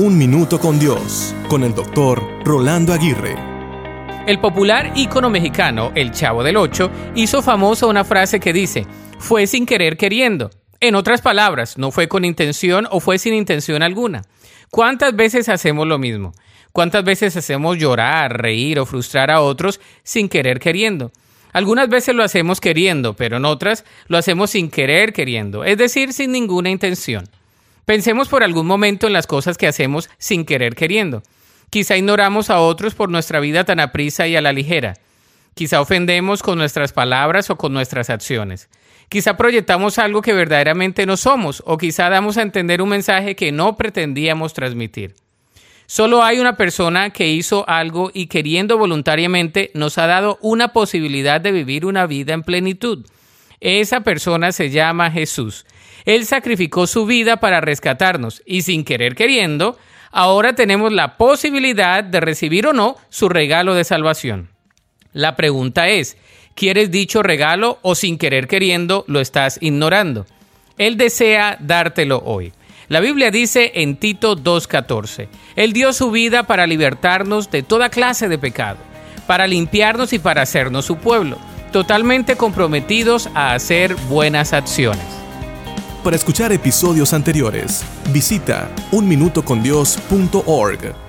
Un Minuto con Dios, con el doctor Rolando Aguirre. El popular ícono mexicano, El Chavo del Ocho, hizo famosa una frase que dice, fue sin querer queriendo. En otras palabras, no fue con intención o fue sin intención alguna. ¿Cuántas veces hacemos lo mismo? ¿Cuántas veces hacemos llorar, reír o frustrar a otros sin querer queriendo? Algunas veces lo hacemos queriendo, pero en otras lo hacemos sin querer queriendo, es decir, sin ninguna intención. Pensemos por algún momento en las cosas que hacemos sin querer queriendo. Quizá ignoramos a otros por nuestra vida tan aprisa y a la ligera. Quizá ofendemos con nuestras palabras o con nuestras acciones. Quizá proyectamos algo que verdaderamente no somos o quizá damos a entender un mensaje que no pretendíamos transmitir. Solo hay una persona que hizo algo y queriendo voluntariamente nos ha dado una posibilidad de vivir una vida en plenitud. Esa persona se llama Jesús. Él sacrificó su vida para rescatarnos y sin querer queriendo, ahora tenemos la posibilidad de recibir o no su regalo de salvación. La pregunta es, ¿quieres dicho regalo o sin querer queriendo lo estás ignorando? Él desea dártelo hoy. La Biblia dice en Tito 2.14, Él dio su vida para libertarnos de toda clase de pecado, para limpiarnos y para hacernos su pueblo totalmente comprometidos a hacer buenas acciones. Para escuchar episodios anteriores, visita unminutocondios.org.